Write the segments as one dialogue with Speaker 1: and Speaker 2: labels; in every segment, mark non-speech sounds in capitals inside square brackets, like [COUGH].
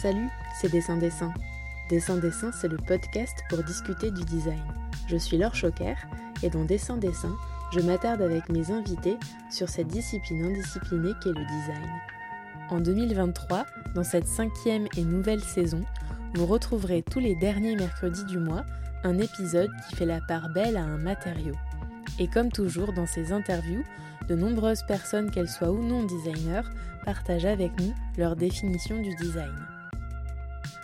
Speaker 1: Salut, c'est Dessin Dessin. Dessin Dessin, c'est le podcast pour discuter du design. Je suis Laure Choquer et dans Dessin Dessin, je m'attarde avec mes invités sur cette discipline indisciplinée qu'est le design. En 2023, dans cette cinquième et nouvelle saison, vous retrouverez tous les derniers mercredis du mois un épisode qui fait la part belle à un matériau. Et comme toujours dans ces interviews, de nombreuses personnes, qu'elles soient ou non designers, partagent avec nous leur définition du design.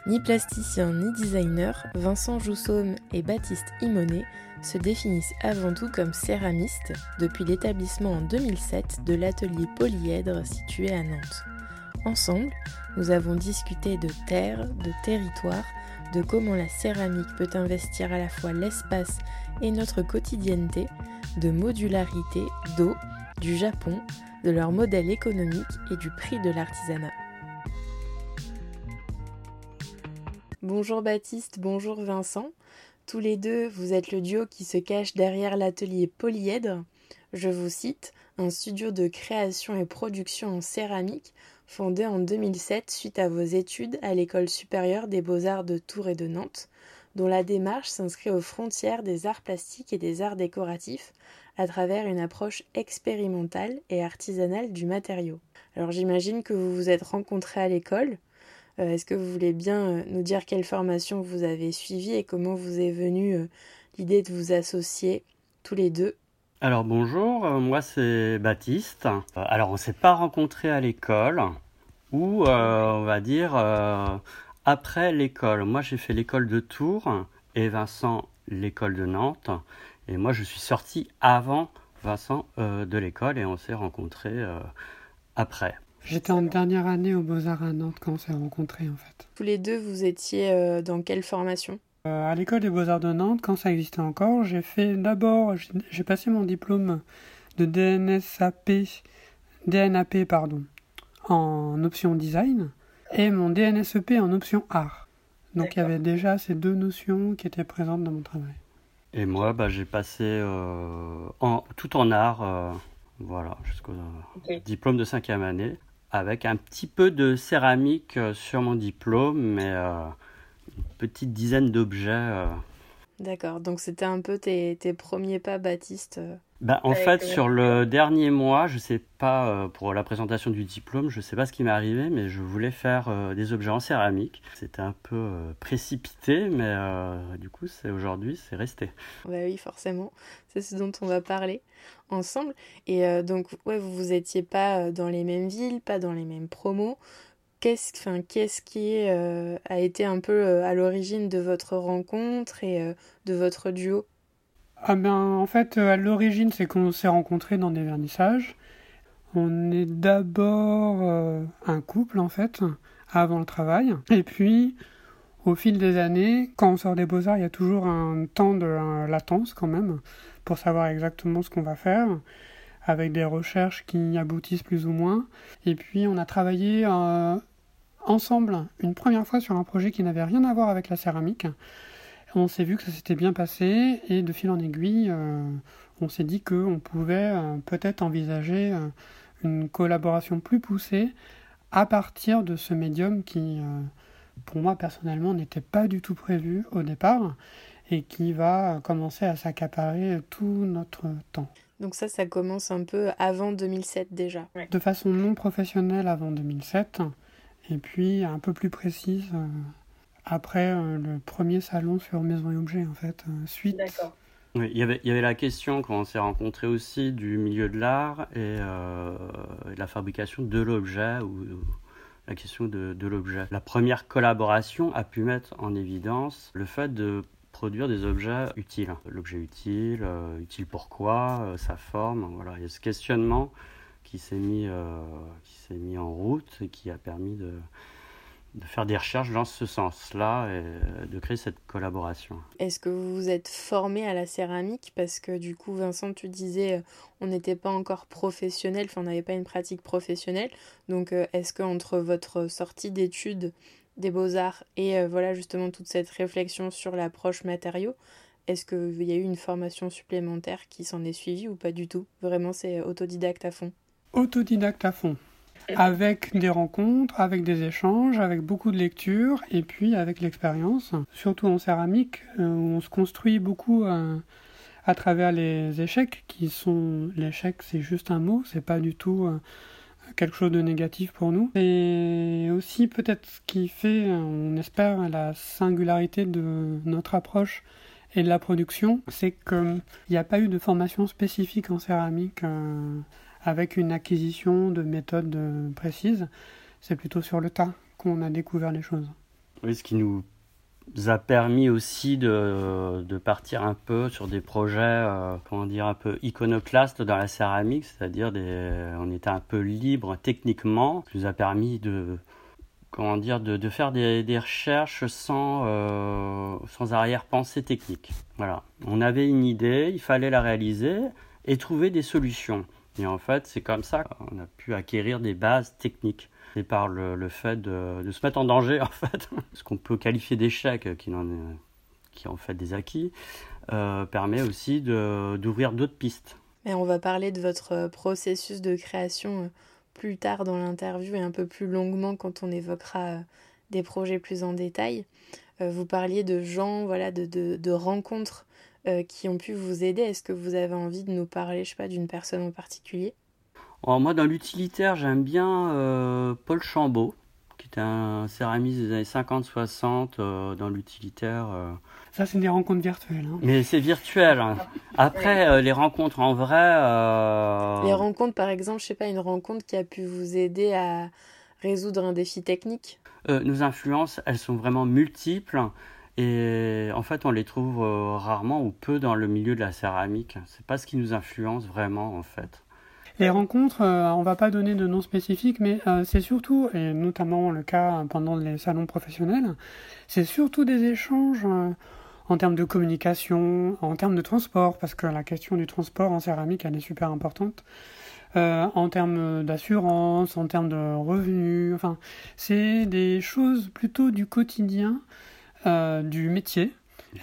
Speaker 1: Ni plasticien ni designer, Vincent Joussaume et Baptiste Imonet se définissent avant tout comme céramistes depuis l'établissement en 2007 de l'atelier Polyèdre situé à Nantes. Ensemble, nous avons discuté de terre, de territoire, de comment la céramique peut investir à la fois l'espace et notre quotidienneté, de modularité, d'eau, du Japon, de leur modèle économique et du prix de l'artisanat. Bonjour Baptiste, bonjour Vincent. Tous les deux, vous êtes le duo qui se cache derrière l'atelier Polyèdre. Je vous cite, un studio de création et production en céramique fondé en 2007 suite à vos études à l'école supérieure des beaux-arts de Tours et de Nantes, dont la démarche s'inscrit aux frontières des arts plastiques et des arts décoratifs à travers une approche expérimentale et artisanale du matériau. Alors j'imagine que vous vous êtes rencontrés à l'école, est-ce que vous voulez bien euh, nous dire quelle formation vous avez suivie et comment vous est venue euh, l'idée de vous associer tous les deux?
Speaker 2: Alors bonjour, moi c'est Baptiste. Alors on s'est pas rencontrés à l'école ou on va dire après l'école. Moi j'ai fait l'école de Tours et Vincent l'école de Nantes et moi je suis sorti avant Vincent de l'école et on s'est rencontrés après.
Speaker 3: J'étais en dernière année aux Beaux-Arts à Nantes quand on s'est rencontrés en fait.
Speaker 1: Tous les deux, vous étiez euh, dans quelle formation?
Speaker 3: Euh, À l'école des Beaux-Arts de Nantes, quand ça existait encore, j'ai fait d'abord, j'ai passé mon diplôme de DNSAP, DNAP pardon, en option design et mon DNSEP en option art. Donc il y avait déjà ces deux notions qui étaient présentes dans mon travail.
Speaker 2: Et moi, bah, j'ai passé euh, en, tout en art, voilà, jusqu'au diplôme de cinquième année avec un petit peu de céramique euh, sur mon diplôme, mais euh, une petite dizaine d'objets. Euh.
Speaker 1: D'accord, donc c'était un peu tes, tes, premiers pas, Baptiste
Speaker 2: ben, En fait, sur le dernier mois, je sais pas, pour la présentation du diplôme, je sais pas ce qui m'est arrivé, mais je voulais faire des objets en céramique. C'était un peu précipité, mais du coup, c'est aujourd'hui, c'est resté.
Speaker 1: Bah oui, forcément, c'est ce dont on va parler ensemble. Et euh, donc, ouais, vous vous étiez pas euh, dans les mêmes villes, pas dans les mêmes promos. Qu'est-ce, enfin, qu'est-ce qui euh, a été un peu à l'origine de votre rencontre et de votre duo?
Speaker 3: Ah ben, en fait, à l'origine, c'est qu'on s'est rencontrés dans des vernissages. On est d'abord un couple, en fait, avant le travail. Et puis, au fil des années, quand on sort des beaux-arts, il y a toujours un temps de latence quand même pour savoir exactement ce qu'on va faire, avec des recherches qui aboutissent plus ou moins. Et puis on a travaillé euh, ensemble une première fois sur un projet qui n'avait rien à voir avec la céramique. On s'est vu que ça s'était bien passé et de fil en aiguille, euh, on s'est dit qu'on pouvait euh, peut-être envisager une collaboration plus poussée à partir de ce médium qui, pour moi personnellement, n'était pas du tout prévu au départ et qui va commencer à s'accaparer tout notre temps.
Speaker 1: Donc ça, ça commence un peu avant 2007 déjà.
Speaker 3: De façon non professionnelle avant 2007, et puis un peu plus précise euh, après euh, le premier salon sur Maison et Objets, en fait, euh, suite.
Speaker 2: D'accord. Oui, il y, avait, il y avait la question quand on s'est rencontrés aussi du milieu de l'art et la fabrication de l'objet ou, la question de, de l'objet. La première collaboration a pu mettre en évidence le fait de produire des objets utiles. L'objet utile, euh, utile pourquoi, euh, sa forme, voilà. Il y a ce questionnement qui s'est mis, euh, mis en route et qui a permis de, faire des recherches dans ce sens-là et de créer cette collaboration.
Speaker 1: Est-ce que vous vous êtes formé à la céramike Parce que du coup, Vincent, tu disais, on n'était pas encore professionnel, enfin, on n'avait pas une pratique professionnelle. Donc, est-ce que entre votre sortie d'études des beaux-arts et euh, voilà justement toute cette réflexion sur l'approche matériaux, est-ce qu'il y a eu une formation supplémentaire qui s'en est suivie ou pas du tout? Vraiment, c'est autodidacte à fond.
Speaker 3: Autodidacte à fond. avec des rencontres, avec des échanges, avec beaucoup de lectures et puis avec l'expérience, surtout en céramique où on se construit beaucoup à travers les échecs qui sont l'échec c'est juste un mot, c'est pas du tout quelque chose de négatif pour nous. Et aussi peut-être ce qui fait, on espère, la singularité de notre approche et de la production, c'est qu'il n'y a pas eu de formation spécifique en céramique euh, avec une acquisition de méthodes précises. C'est plutôt sur le tas qu'on a découvert les choses.
Speaker 2: Oui, ce qui nous a permis aussi de, de, partir un peu sur des projets, euh, comment dire, un peu iconoclastes dans la céramique, c'est-à-dire on était un peu libre techniquement, qui nous a permis de, comment dire, de, de faire des, des, recherches sans, euh, sans arrière-pensée technique. Voilà, on avait une idée, il fallait la réaliser et trouver des solutions. Et en fait, c'est comme ça qu'on a pu acquérir des bases techniques par le, fait de, se mettre en danger, [LAUGHS] en fait. Ce qu'on peut qualifier d'échec, qui, en qui en fait des acquis, euh, permet aussi d'ouvrir d'autres pistes.
Speaker 1: Et on va parler de votre processus de création euh, plus tard dans l'interview et un peu plus longuement quand on évoquera euh, des projets plus en détail. Vous parliez de gens, voilà, de rencontres qui ont pu vous aider. Est-ce que vous avez envie de nous parler, je sais pas, d'une personne en particulier?
Speaker 2: Moi, dans l'utilitaire, j'aime bien euh, Paul Chambaud, qui était un céramiste des années 50-60 euh, dans l'utilitaire. Euh.
Speaker 3: Ça, c'est des rencontres virtuelles. Hein.
Speaker 2: Mais c'est virtuel. Hein. Après, les rencontres en vrai.
Speaker 1: Les rencontres, par exemple, je sais pas, une rencontre qui a pu vous aider à résoudre un défi technique?
Speaker 2: Nos influences, elles sont vraiment multiples. Et en fait, on les trouve rarement ou peu dans le milieu de la céramique. C'est pas ce qui nous influence vraiment, en fait.
Speaker 3: Les rencontres, euh, on va pas donner de nom spécifique, mais euh, c'est surtout, et notamment le cas pendant les salons professionnels, c'est surtout des échanges euh, en termes de communication, en termes de transport, parce que la question du transport en céramique, elle est super importante. en termes d'assurance, en termes de revenus, enfin, c'est des choses plutôt du quotidien, du métier,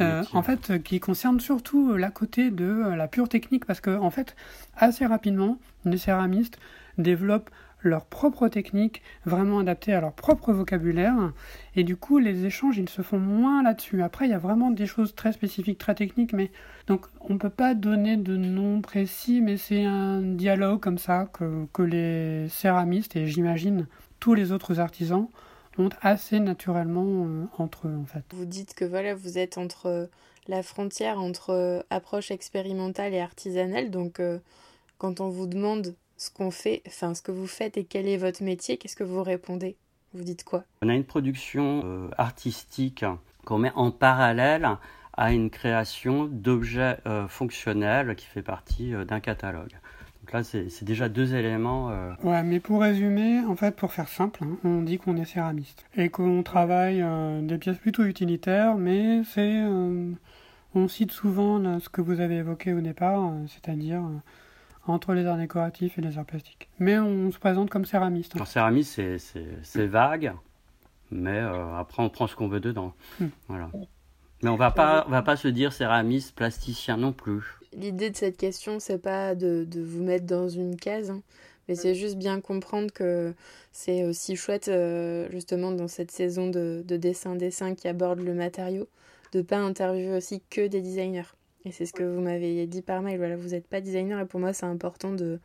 Speaker 3: euh, en fait, qui concerne surtout euh, la côté de euh, la pure technique, parce que en fait, assez rapidement, les céramistes développent leur propre technique, vraiment adaptée à leur propre vocabulaire, et du coup, les échanges, ils se font moins là-dessus. Après, il y a vraiment des choses très spécifiques, très techniques, mais donc on ne peut pas donner de nom précis, mais c'est un dialogue comme ça que, que les céramistes, et j'imagine tous les autres artisans, ont assez naturellement euh, entre eux en fait.
Speaker 1: Vous dites que voilà, vous êtes entre euh, la frontière entre euh, approche expérimentale et artisanale, donc quand on vous demande ce qu'on fait, enfin ce que vous faites et quel est votre métier, qu'est-ce que vous répondez? Vous dites quoi?
Speaker 2: On a une production artistique qu'on met en parallèle à une création d'objets fonctionnels qui fait partie d'un catalogue. Donc là, c'est déjà deux éléments. Euh,
Speaker 3: ouais, mais pour résumer, en fait, pour faire simple, hein, on dit qu'on est céramiste et qu'on travaille euh, des pièces plutôt utilitaires, mais c'est. Euh, on cite souvent ce que vous avez évoqué au départ, c'est-à-dire entre les arts décoratifs et les arts plastiques. Mais on se présente comme céramiste.
Speaker 2: Hein. céramiste, c'est vague, mais après, on prend ce qu'on veut dedans. Hmm. Voilà. Mais on va pas, on va pas se dire céramiste, plasticien non plus
Speaker 1: l'idée de cette question, c'est pas de, de, vous mettre dans une case, hein, mais c'est juste bien comprendre que c'est aussi chouette, euh, justement, dans cette saison de, de dessin-dessin qui aborde le matériau, de pas interviewer aussi que des designers. Et c'est ce que vous m'avez dit par mail. Voilà, vous n'êtes pas designer et pour moi, c'est important de,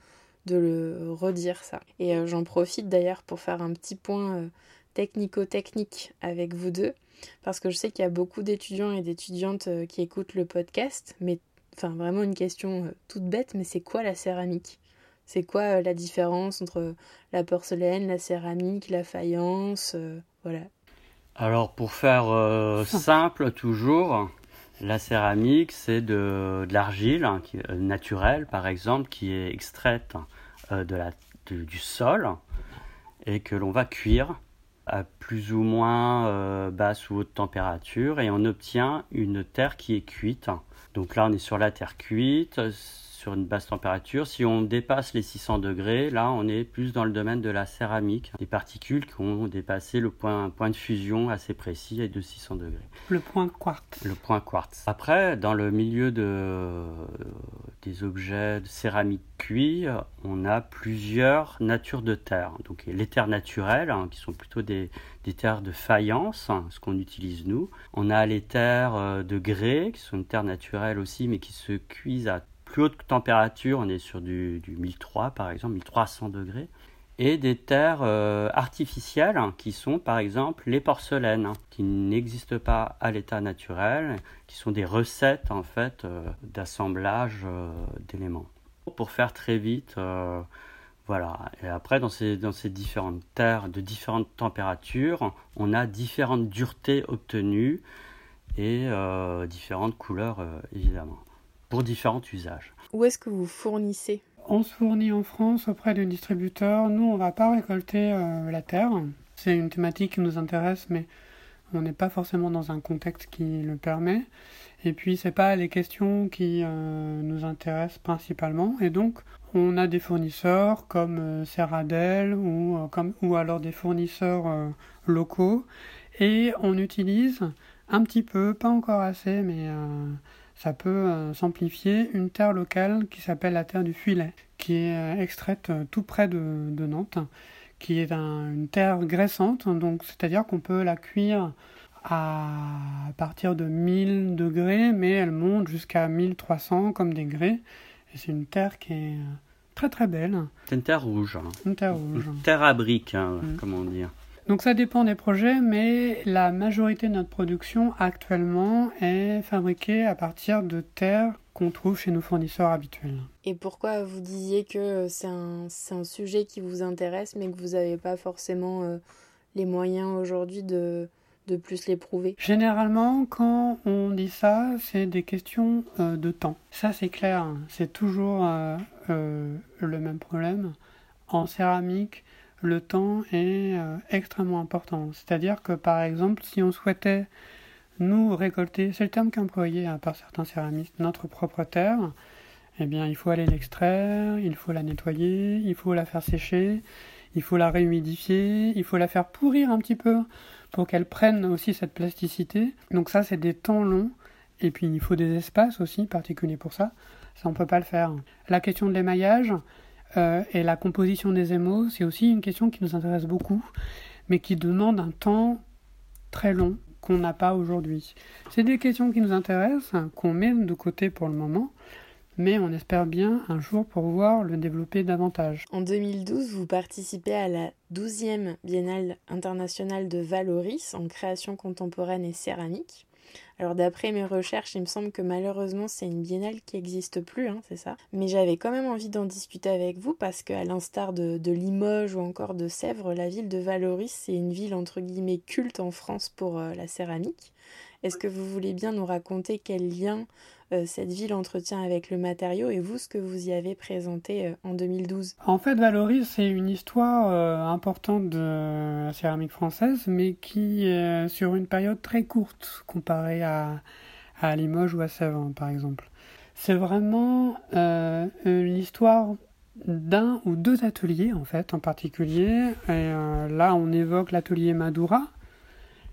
Speaker 1: de le redire ça. Et euh, j'en profite d'ailleurs pour faire un petit point euh, technico-technique avec vous deux, parce que je sais qu'il y a beaucoup d'étudiants et d'étudiantes qui écoutent le podcast, mais enfin vraiment une question euh, toute bête, mais c'est quoi la céramique? C'est quoi euh, la différence entre la porcelaine, la céramique, la faïence euh, Voilà.
Speaker 2: Alors pour faire simple toujours, la céramique c'est de, l'argile hein, naturelle par exemple qui est extraite de la, du sol et que l'on va cuire à plus ou moins basse ou haute température et on obtient une terre qui est cuite donc là, on est sur la terre cuite, sur une basse température. Si on dépasse les 600 degrés, là, on est plus dans le domaine de la céramique, des particules qui ont dépassé le point, point de fusion assez précis et de 600 degrés.
Speaker 3: Le point quartz.
Speaker 2: Le point quartz. Après, dans le milieu de des objets de céramique cuit, on a plusieurs natures de terre. Donc les terres naturelles, hein, qui sont plutôt des, terres de faïence, hein, ce qu'on utilise nous. On a les terres euh, de grès, qui sont une terre naturelle aussi, mais qui se cuisent à plus haute température. On est sur du, du 1003 par exemple, 1300 degrés et des terres euh, artificielles hein, qui sont par exemple les porcelaines qui n'existent pas à l'état naturel, qui sont des recettes en fait euh, d'assemblage euh, d'éléments. Pour faire très vite, voilà. Et après dans ces différentes terres de différentes températures, on a différentes duretés obtenues et différentes couleurs évidemment pour différents usages.
Speaker 1: Où est-ce que vous fournissez?
Speaker 3: On se fournit en France auprès de distributeurs. Nous, on ne va pas récolter euh, la terre. C'est une thématique qui nous intéresse, mais on n'est pas forcément dans un contexte qui le permet. Et puis, c'est pas les questions qui euh, nous intéressent principalement. Et donc, on a des fournisseurs comme euh, Serradel ou, comme, ou alors des fournisseurs locaux. Et on utilise un petit peu, pas encore assez, mais ça peut euh, s'amplifier une terre locale qui s'appelle la terre du Fuilet, qui est euh, extraite euh, tout près de, Nantes, qui est une terre graissante, donc c'est-à-dire qu'on peut la cuire à partir de 1000 degrés, mais elle monte jusqu'à 1300 comme des grès. Et c'est une terre qui est très très belle.
Speaker 2: C'est une terre rouge. Hein.
Speaker 3: Une terre rouge.
Speaker 2: Une terre à briques, hein, mm. comment dire.
Speaker 3: Donc ça dépend des projets, mais la majorité de notre production actuellement est fabriquée à partir de terres qu'on trouve chez nos fournisseurs habituels.
Speaker 1: Et pourquoi vous disiez que c'est un, un, sujet qui vous intéresse, mais que vous n'avez pas forcément euh, les moyens aujourd'hui de, de plus l'éprouver?
Speaker 3: Généralement, quand on dit ça, c'est des questions euh, de temps. Ça, c'est clair, c'est toujours euh, le même problème. En céramique, le temps est euh, extrêmement important. C'est-à-dire que par exemple, si on souhaitait nous récolter, c'est le terme qu'employé hein, par certains céramistes, notre propre terre, eh bien il faut aller l'extraire, il faut la nettoyer, il faut la faire sécher, il faut la réhumidifier, il faut la faire pourrir un petit peu pour qu'elle prenne aussi cette plasticité. Donc ça c'est des temps longs et puis il faut des espaces aussi particuliers pour ça. Ça on peut pas le faire. La question de l'émaillage, euh, et la composition des émaux, c'est aussi une question qui nous intéresse beaucoup, mais qui demande un temps très long qu'on n'a pas aujourd'hui. C'est des questions qui nous intéressent, qu'on met de côté pour le moment, mais on espère bien un jour pouvoir le développer davantage.
Speaker 1: En 2012, vous participez à la 12e Biennale internationale de Valoris en création contemporaine et céramique. Alors d'après mes recherches, il me semble que malheureusement c'est une biennale qui n'existe plus, hein, c'est ça. Mais j'avais quand même envie d'en discuter avec vous parce qu'à l'instar de, Limoges ou encore de Sèvres, la ville de Valoris c'est une ville entre guillemets culte en France pour euh, la céramique. Est-ce que vous voulez bien nous raconter quel lien cette ville entretient avec le matériau et vous ce que vous y avez présenté euh, en 2012
Speaker 3: En fait, Valoris, c'est une histoire euh, importante de la céramique française, mais qui est sur une période très courte comparée à, Limoges ou à Sèvres, par exemple. C'est vraiment l'histoire d'un ou deux ateliers, en fait, en particulier. Là, on évoque l'atelier Madura,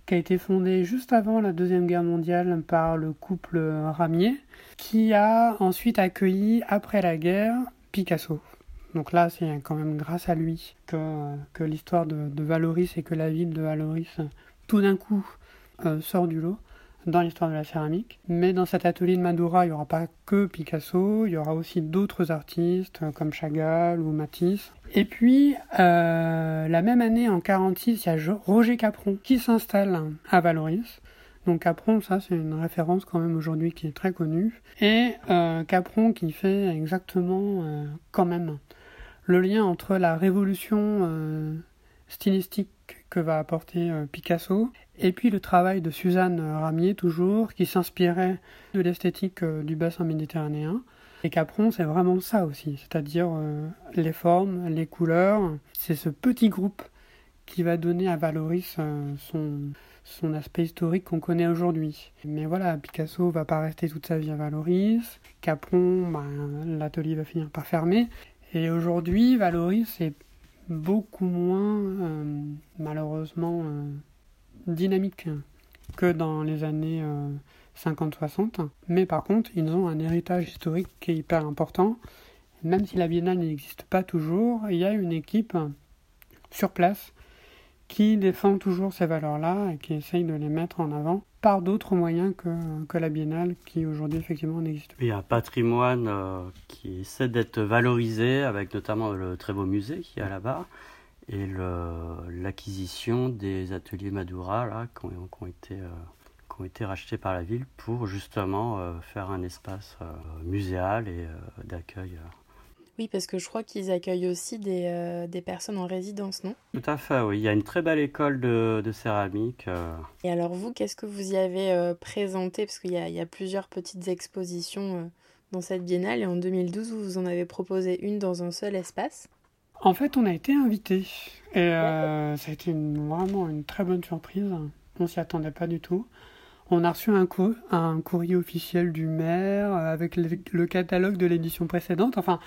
Speaker 3: qui a été fondé juste avant la Deuxième Guerre mondiale par le couple Ramier, qui a ensuite accueilli, après la guerre, Picasso. Donc là, c'est quand même grâce à lui que, que l'histoire de, Valoris et que la ville de Valoris, tout d'un coup, euh, sort du lot dans l'histoire de la céramique. Mais dans cet atelier de Madura, il n'y aura pas que Picasso, il y aura aussi d'autres artistes euh, comme Chagall ou Matisse. Et puis, euh, la même année, en 46, il y a Roger Capron qui s'installe à Valoris. Donc Capron, ça c'est une référence quand même aujourd'hui qui est très connue. Et euh, Capron qui fait exactement quand même le lien entre la révolution stylistique va apporter Picasso et puis le travail de Suzanne Ramier, toujours, qui s'inspirait de l'esthétique euh, du bassin méditerranéen. Et Capron, c'est vraiment ça aussi, c'est-à-dire euh, les formes, les couleurs. C'est ce petit groupe qui va donner à Valoris euh, son, son aspect historique qu'on connaît aujourd'hui. Mais voilà, Picasso va pas rester toute sa vie à Valoris. Capron, ben, l'atelier va finir par fermer. Et aujourd'hui, Valoris est beaucoup moins, malheureusement, dynamique que dans les années 50-60. Mais par contre, ils ont un héritage historique qui est hyper important. Même si la biennale n'existe pas toujours, il y a une équipe sur place qui défend toujours ces valeurs-là et qui essaye de les mettre en avant par d'autres moyens que, que, la biennale qui aujourd'hui effectivement n'existe
Speaker 2: pas. Il y a un patrimoine euh, qui essaie d'être valorisé avec notamment le très beau musée qui est là-bas et l'acquisition des ateliers Madura là, qui, ont, qui ont été, euh, qui ont été rachetés par la ville pour justement euh, faire un espace muséal et d'accueil.
Speaker 1: Oui, parce que je crois qu'ils accueillent aussi des, euh, des, personnes en résidence, non?
Speaker 2: Tout à fait, oui. Il y a une très belle école de, de céramique. Euh.
Speaker 1: Et alors vous, qu'est-ce que vous y avez euh, présenté? Parce qu'il y, y a, plusieurs petites expositions dans cette biennale et en 2012, vous en avez proposé une dans un seul espace?
Speaker 3: En fait, on a été invités et ça a été une, vraiment une très bonne surprise. On s'y attendait pas du tout. On a reçu un, un courrier officiel du maire avec le, le catalogue de l'édition précédente. Enfin,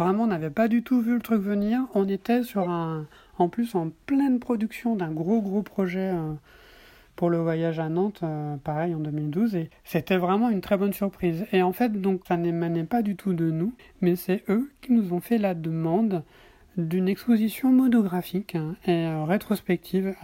Speaker 3: Vraiment, on n'avait pas du tout vu le truc venir. On était sur un, en plus en pleine production d'un gros gros projet euh, pour le voyage à Nantes, euh, pareil en 2012, et c'était vraiment une très bonne surprise. Et en fait, donc ça n'émanait pas du tout de nous, mais c'est eux qui nous ont fait la demande d'une exposition monographique hein, et euh, rétrospective.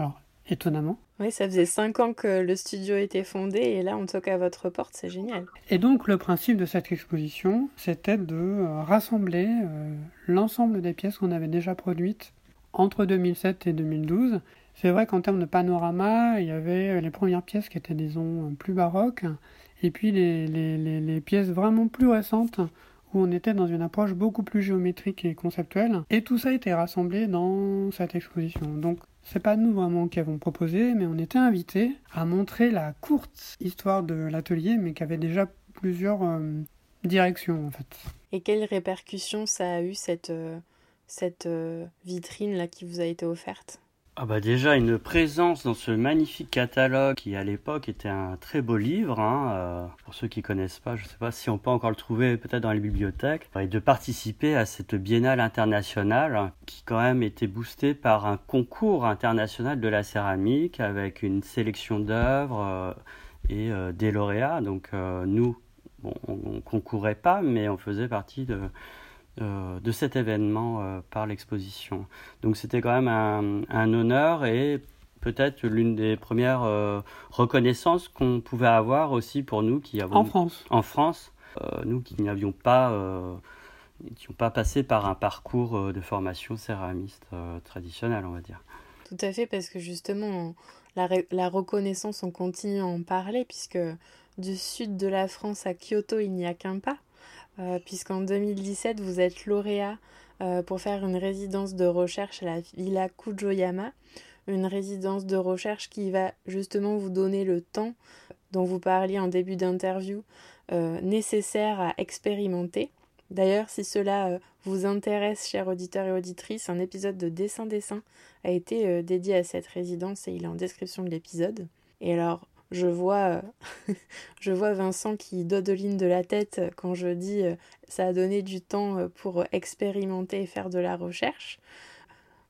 Speaker 3: Étonnamment.
Speaker 1: Oui, ça faisait cinq ans que le studio était fondé et là on toque à votre porte, c'est génial.
Speaker 3: Et donc le principe de cette exposition, c'était de euh, rassembler euh, l'ensemble des pièces qu'on avait déjà produites entre 2007 et 2012. C'est vrai qu'en termes de panorama, il y avait euh, les premières pièces qui étaient, disons, plus baroques, et puis les, les, les, les pièces vraiment plus récentes où on était dans une approche beaucoup plus géométrique et conceptuelle. Et tout ça a été rassemblé dans cette exposition. Donc c'est pas nous vraiment qui avons proposé, mais on était invités à montrer la courte histoire de l'atelier, mais qui avait déjà plusieurs euh, directions en fait.
Speaker 1: Et quelles répercussions ça a eu cette, euh, cette euh, vitrine là qui vous a été offerte?
Speaker 2: Ah bah déjà une présence dans ce magnifique catalogue qui à l'époque était un très beau livre. Hein, euh, pour ceux qui connaissent pas, je sais pas si on peut encore le trouver peut-être dans les bibliothèques. Et de participer à cette biennale internationale qui quand même était boostée par un concours international de la céramique avec une sélection d'œuvres euh, et euh, des lauréats. Donc nous, bon, on, on concourait pas, mais on faisait partie de euh, de cet événement euh, par l'exposition. Donc c'était quand même un, honneur et peut-être l'une des premières euh, reconnaissances qu'on pouvait avoir aussi pour nous qui avons
Speaker 3: en France.
Speaker 2: En France, nous qui n'avions pas qui n'ont pas passé par un parcours de formation céramiste traditionnel, on va dire.
Speaker 1: Tout à fait, parce que justement, la, la, reconnaissance, on continue à en parler, puisque du sud de la France à Kyoto, il n'y a qu'un pas. Euh, puisqu'en 2017, vous êtes lauréat euh, pour faire une résidence de recherche à la Villa Kujoyama, une résidence de recherche qui va justement vous donner le temps dont vous parliez en début d'interview euh, nécessaire à expérimenter. D'ailleurs, si cela vous intéresse, chers auditeurs et auditrices, un épisode de Dessin Dessin a été dédié à cette résidence et il est en description de l'épisode. Et alors, je vois, euh, [LAUGHS] je vois Vincent qui dodeline de la tête quand je dis euh, ça a donné du temps euh, pour expérimenter et faire de la recherche.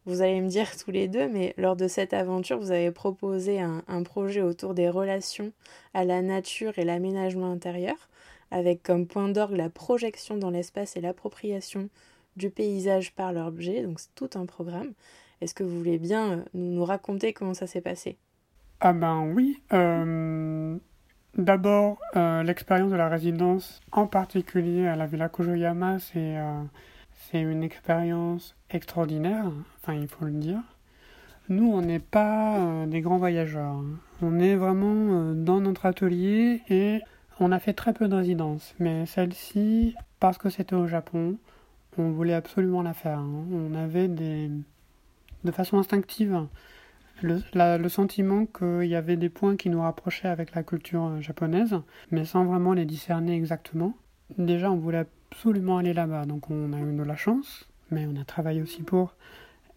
Speaker 1: Vous allez me dire tous les deux, mais lors de cette aventure, vous avez proposé un, un projet autour des relations à la nature et l'aménagement intérieur, avec comme point d'orgue la projection dans l'espace et l'appropriation du paysage par l'objet, donc c'est tout un programme. Est-ce que vous voulez bien nous raconter comment ça s'est passé?
Speaker 3: Ah ben oui. Euh, d'abord, euh, l'expérience de la résidence, en particulier à la Villa Kujoyama, c'est euh, une expérience extraordinaire, enfin il faut le dire. Nous, on n'est pas des grands voyageurs. On est vraiment dans notre atelier et on a fait très peu de résidences. Mais celle-ci, parce que c'était au Japon, on voulait absolument la faire. Hein. On avait des... de façon instinctive le, le sentiment qu'il y avait des points qui nous rapprochaient avec la culture euh, japonaise, mais sans vraiment les discerner exactement. Déjà, on voulait absolument aller là-bas, donc on a eu de la chance, mais on a travaillé aussi pour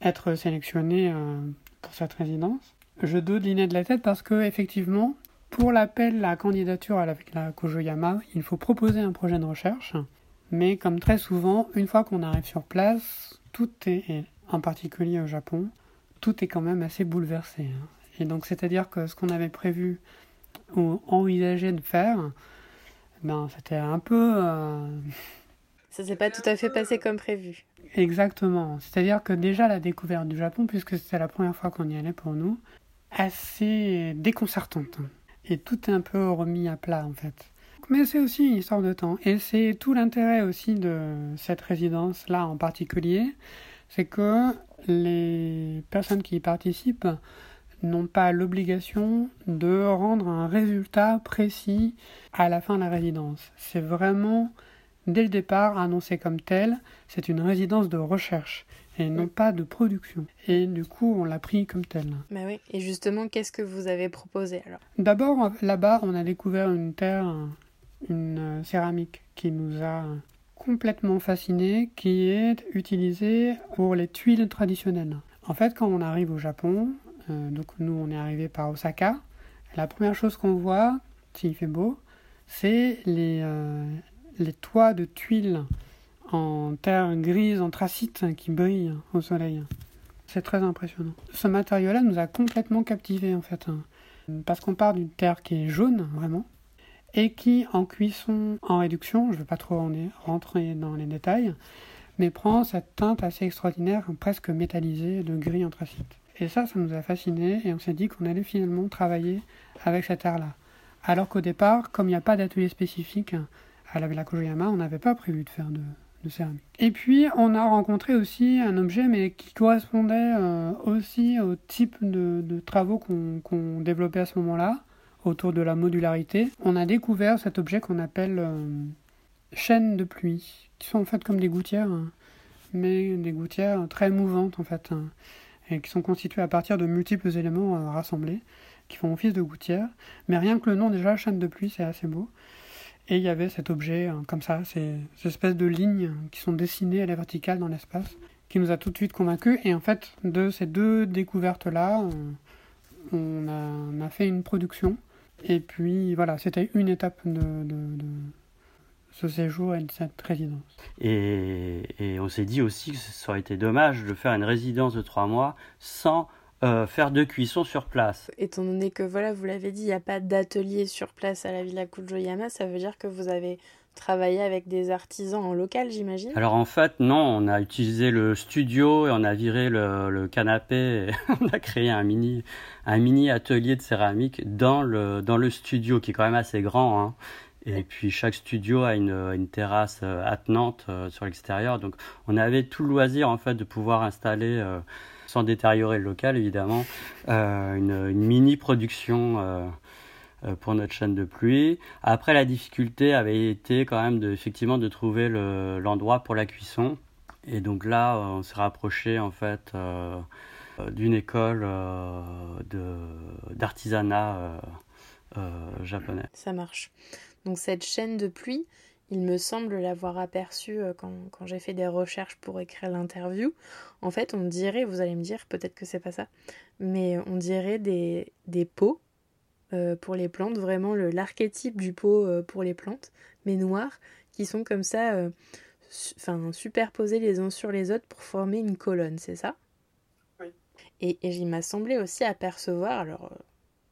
Speaker 3: être sélectionné euh, pour cette résidence. Je dodelinais de la tête parce que, effectivement, pour l'appel à candidature la, la Kojoyama, il faut proposer un projet de recherche, mais comme très souvent, une fois qu'on arrive sur place, tout est, en particulier au Japon, tout est quand même assez bouleversé. Hein. Et donc, c'est-à-dire que ce qu'on avait prévu ou envisagé de faire, ben, c'était un peu...
Speaker 1: Ça s'est pas tout à fait passé comme prévu.
Speaker 3: Exactement. C'est-à-dire que déjà la découverte du Japon, puisque c'était la première fois qu'on y allait pour nous, assez déconcertante. Et tout est un peu remis à plat en fait. Mais c'est aussi une histoire de temps. Et c'est tout l'intérêt aussi de cette résidence-là en particulier, c'est que les personnes qui y participent n'ont pas l'obligation de rendre un résultat précis à la fin de la résidence. C'est vraiment, dès le départ, annoncé comme tel, c'est une résidence de recherche et non pas de production. Et du coup, on l'a pris comme tel.
Speaker 1: Bah oui. Et justement, qu'est-ce que vous avez proposé alors?
Speaker 3: D'abord, là-bas, on a découvert une terre, une céramique qui nous a complètement fasciné, qui est utilisée pour les tuiles traditionnelles. En fait, quand on arrive au Japon, euh, donc nous on est arrivé par Osaka, la première chose qu'on voit, s'il fait beau, c'est les, euh, les toits de tuiles en terre grise, anthracite, qui brillent au soleil. C'est très impressionnant. Ce matériau-là nous a complètement captivés en fait. Hein. Parce qu'on part d'une terre qui est jaune, vraiment, et qui, en cuisson en réduction, je ne vais pas trop en rentrer dans les détails, mais prend cette teinte assez extraordinaire, presque métallisée, de gris anthracite. Et ça, ça nous a fascinés, et on s'est dit qu'on allait finalement travailler avec cette terre-là. Alors qu'au départ, comme il n'y a pas d'atelier spécifique à la Villa Kojoyama, on n'avait pas prévu de faire de, de céramique. Et puis on a rencontré aussi un objet mais qui correspondait euh, aussi au type de, travaux qu'on développait à ce moment-là autour de la modularité. On a découvert cet objet qu'on appelle euh, chaînes de pluie, qui sont en fait comme des gouttières, hein, mais des gouttières très mouvantes en fait, hein, et qui sont constituées à partir de multiples éléments euh, rassemblés, qui font office de gouttières. Mais rien que le nom déjà, chaîne de pluie, c'est assez beau. Et il y avait cet objet, hein, comme ça, ces, espèces de lignes qui sont dessinées à la verticale dans l'espace, qui nous a tout de suite convaincus. Et en fait, de ces deux découvertes-là, on, a, fait une production. Et puis voilà, c'était une étape de, ce séjour et de cette résidence.
Speaker 2: Et, et on s'est dit aussi que ça aurait été dommage de faire une résidence de trois mois sans euh, faire de cuisson sur place.
Speaker 1: Étant donné que, voilà, vous l'avez dit, il n'y a pas d'atelier sur place à la Villa Kujoyama, ça veut dire que vous avez travaillé avec des artisans en local, j'imagine?
Speaker 2: Alors en fait, non, on a utilisé le studio et on a viré le, canapé et [LAUGHS] on a créé un mini, un mini atelier de céramique dans le, dans le studio qui est quand même assez grand. Hein. Et puis chaque studio a une, une terrasse euh, attenante euh, sur l'extérieur. Donc on avait tout le loisir en fait de pouvoir installer sans détériorer le local évidemment, euh, une, mini production euh, euh, pour notre chaîne de pluie. Après, la difficulté avait été quand même de, effectivement de trouver l'endroit pour la cuisson. Et donc là, on s'est rapproché en fait d'une école d'artisanat japonais.
Speaker 1: Ça marche. Donc cette chaîne de pluie, il me semble l'avoir aperçu euh, quand, j'ai fait des recherches pour écrire l'interview. En fait, on dirait, vous allez me dire, peut-être que c'est pas ça, mais on dirait des, des pots euh, pour les plantes, vraiment l'archétype du pot euh, pour les plantes, mais noirs, qui sont comme ça, enfin, superposés les uns sur les autres pour former une colonne, c'est ça?
Speaker 3: Oui.
Speaker 1: Et, et il m'a semblé aussi apercevoir, alors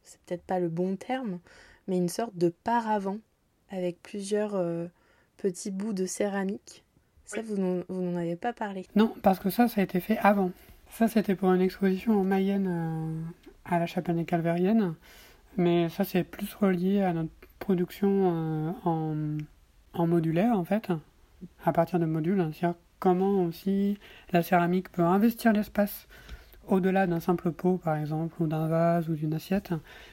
Speaker 1: c'est peut-être pas le bon terme, mais une sorte de paravent avec plusieurs petits bouts de céramique. Ça, vous n'en avez pas parlé?
Speaker 3: Non, parce que ça, ça a été fait avant. Ça, c'était pour une exposition en Mayenne euh, à la chapelle des Calvériennes. Mais ça, c'est plus relié à notre production euh, en, modulaire, en fait, à partir de modules. C'est-à-dire comment aussi la céramique peut investir l'espace au-delà d'un simple pot, par exemple, ou d'un vase ou d'une assiette,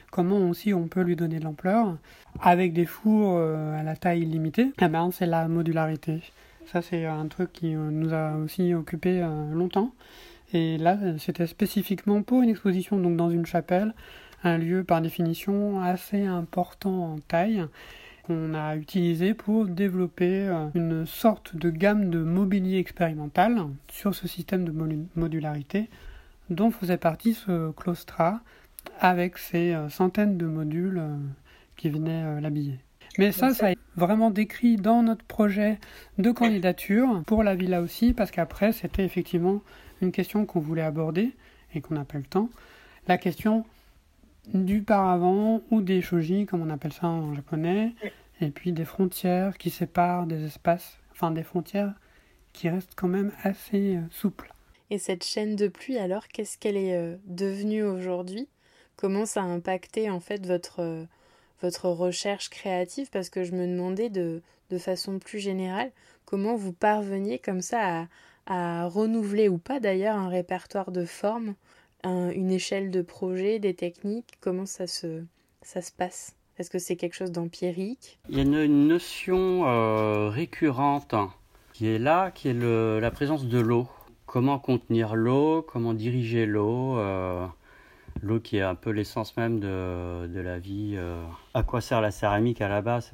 Speaker 3: comment aussi on peut lui donner de l'ampleur avec des fours euh, à la taille limitée Eh ben, c'est la modularité. Ça, c'est un truc qui euh, nous a aussi occupé longtemps. Et là, c'était spécifiquement pour une exposition, donc dans une chapelle, un lieu par définition assez important en taille qu'on a utilisé pour développer une sorte de gamme de mobilier expérimental sur ce système de modularité dont faisait partie ce claustra avec ses euh, centaines de modules euh, qui venaient euh, l'habiller. Mais ça, ça est vraiment décrit dans notre projet de candidature pour la villa aussi, parce qu'après, c'était effectivement une question qu'on voulait aborder et qu'on n'a pas le temps. La question du paravent ou des shoji, comme on appelle ça en japonais, et puis des frontières qui séparent des espaces, enfin des frontières qui restent quand même assez euh, souples.
Speaker 1: Et cette chaîne de pluie, alors, qu'est-ce qu'elle est euh, devenue aujourd'hui? Comment ça a impacté en fait votre, euh, votre recherche créative? Parce que je me demandais de, de façon plus générale comment vous parveniez comme ça à, à renouveler ou pas d'ailleurs un répertoire de formes, une échelle de projet, des techniques, comment ça se, ça se passe? Est-ce que c'est quelque chose d'empirique?
Speaker 2: Il y a une, notion euh, récurrente qui est là, qui est le, la présence de l'eau. Comment contenir l'eau, comment diriger l'eau, euh, l'eau qui est un peu l'essence même de, de, la vie. Euh. À quoi sert la céramique à la base?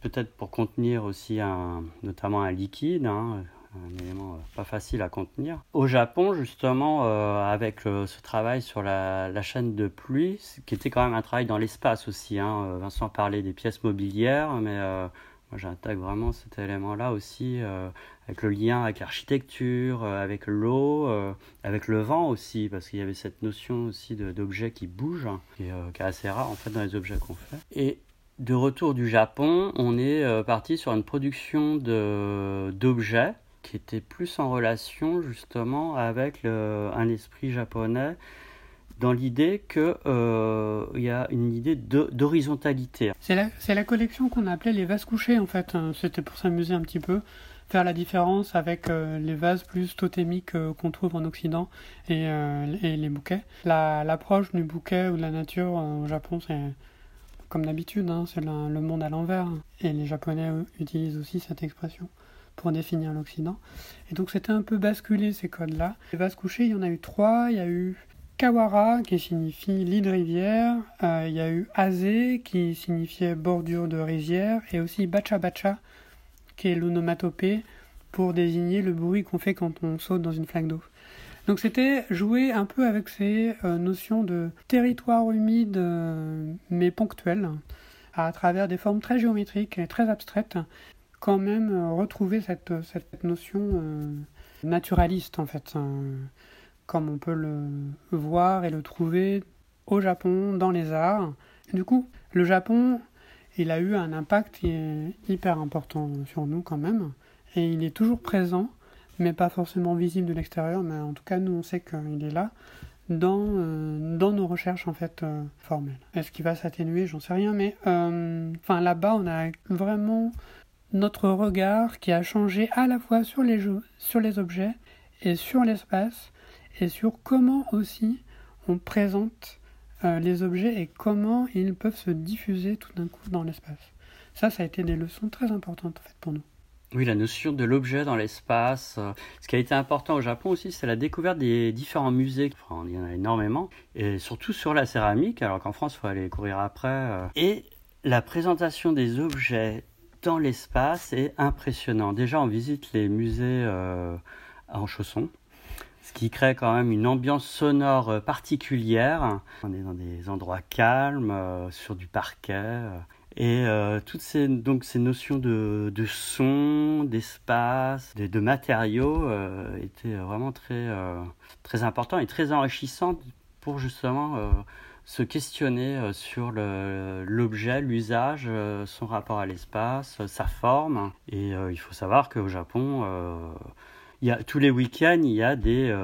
Speaker 2: Peut-être pour contenir aussi un, notamment un liquide, hein, un élément euh, pas facile à contenir. Au Japon, justement, euh, avec ce travail sur la, chaîne de pluie, qui était quand même un travail dans l'espace aussi. Hein. Euh, Vincent parlait des pièces mobilières, mais moi j'attaque vraiment cet élément-là aussi, avec le lien avec l'architecture, avec l'eau, avec le vent aussi, parce qu'il y avait cette notion aussi d'objets qui bougent, qui, qui, est assez rare en fait dans les objets qu'on fait. Et de retour du Japon, on est parti sur une production d'objets qui était plus en relation justement avec un esprit japonais dans l'idée qu'il euh, y a une idée d'horizontalité.
Speaker 3: C'est la, la, collection qu'on appelait les vases couchés en fait. Hein. C'était pour s'amuser un petit peu, faire la différence avec euh, les vases plus totémiques euh, qu'on trouve en Occident et, et les bouquets. L'approche du bouquet ou de la nature au Japon, c'est comme d'habitude, hein, c'est le monde à l'envers. Et les Japonais utilisent aussi cette expression pour définir l'Occident. Et donc c'était un peu basculé ces codes-là. Les vases couchés, il y en a eu trois. Il y a eu Kawara qui signifie lit de rivière, euh, il y a eu Aze qui signifiait bordure de rivière, et aussi Bacha Bacha qui est l'onomatopée pour désigner le bruit qu'on fait quand on saute dans une flaque d'eau. Donc c'était jouer un peu avec ces euh, notions de territoire humide euh, mais ponctuel à travers des formes très géométriques et très abstraites quand même euh, retrouver cette, cette notion euh, naturaliste en fait, hein, comme on peut le voir et le trouver au Japon dans les arts. Du coup, le Japon, il a eu un impact hyper important sur nous quand même, et il est toujours présent, mais pas forcément visible de l'extérieur, mais en tout cas nous on sait qu'il est là dans, euh, dans nos recherches en fait formelles. Est-ce qu'il va s'atténuer? J'en sais rien, mais là-bas on a vraiment notre regard qui a changé à la fois sur les, sur les objets et sur l'espace et sur comment aussi on présente euh, les objets et comment ils peuvent se diffuser tout d'un coup dans l'espace. Ça, ça a été des leçons très importantes en fait pour nous.
Speaker 2: Oui, la notion de l'objet dans l'espace. Euh, ce qui a été important au Japon aussi, c'est la découverte des différents musées. Enfin, il y en a énormément. Et surtout sur la céramique, alors qu'en France, il faut aller courir après. Euh. Et la présentation des objets dans l'espace est impressionnant. Déjà, on visite les musées euh, en chaussons, ce qui crée quand même une ambiance sonore euh, particulière. On est dans des endroits calmes, euh, sur du parquet. et toutes ces, donc, ces notions de, de son, d'espace, de, de, matériaux étaient vraiment très, très importantes et très enrichissantes pour justement se questionner euh, sur l'objet, l'usage, euh, son rapport à l'espace, euh, sa forme. Et il faut savoir qu'au Japon, il y a, tous les week-ends, il y a des,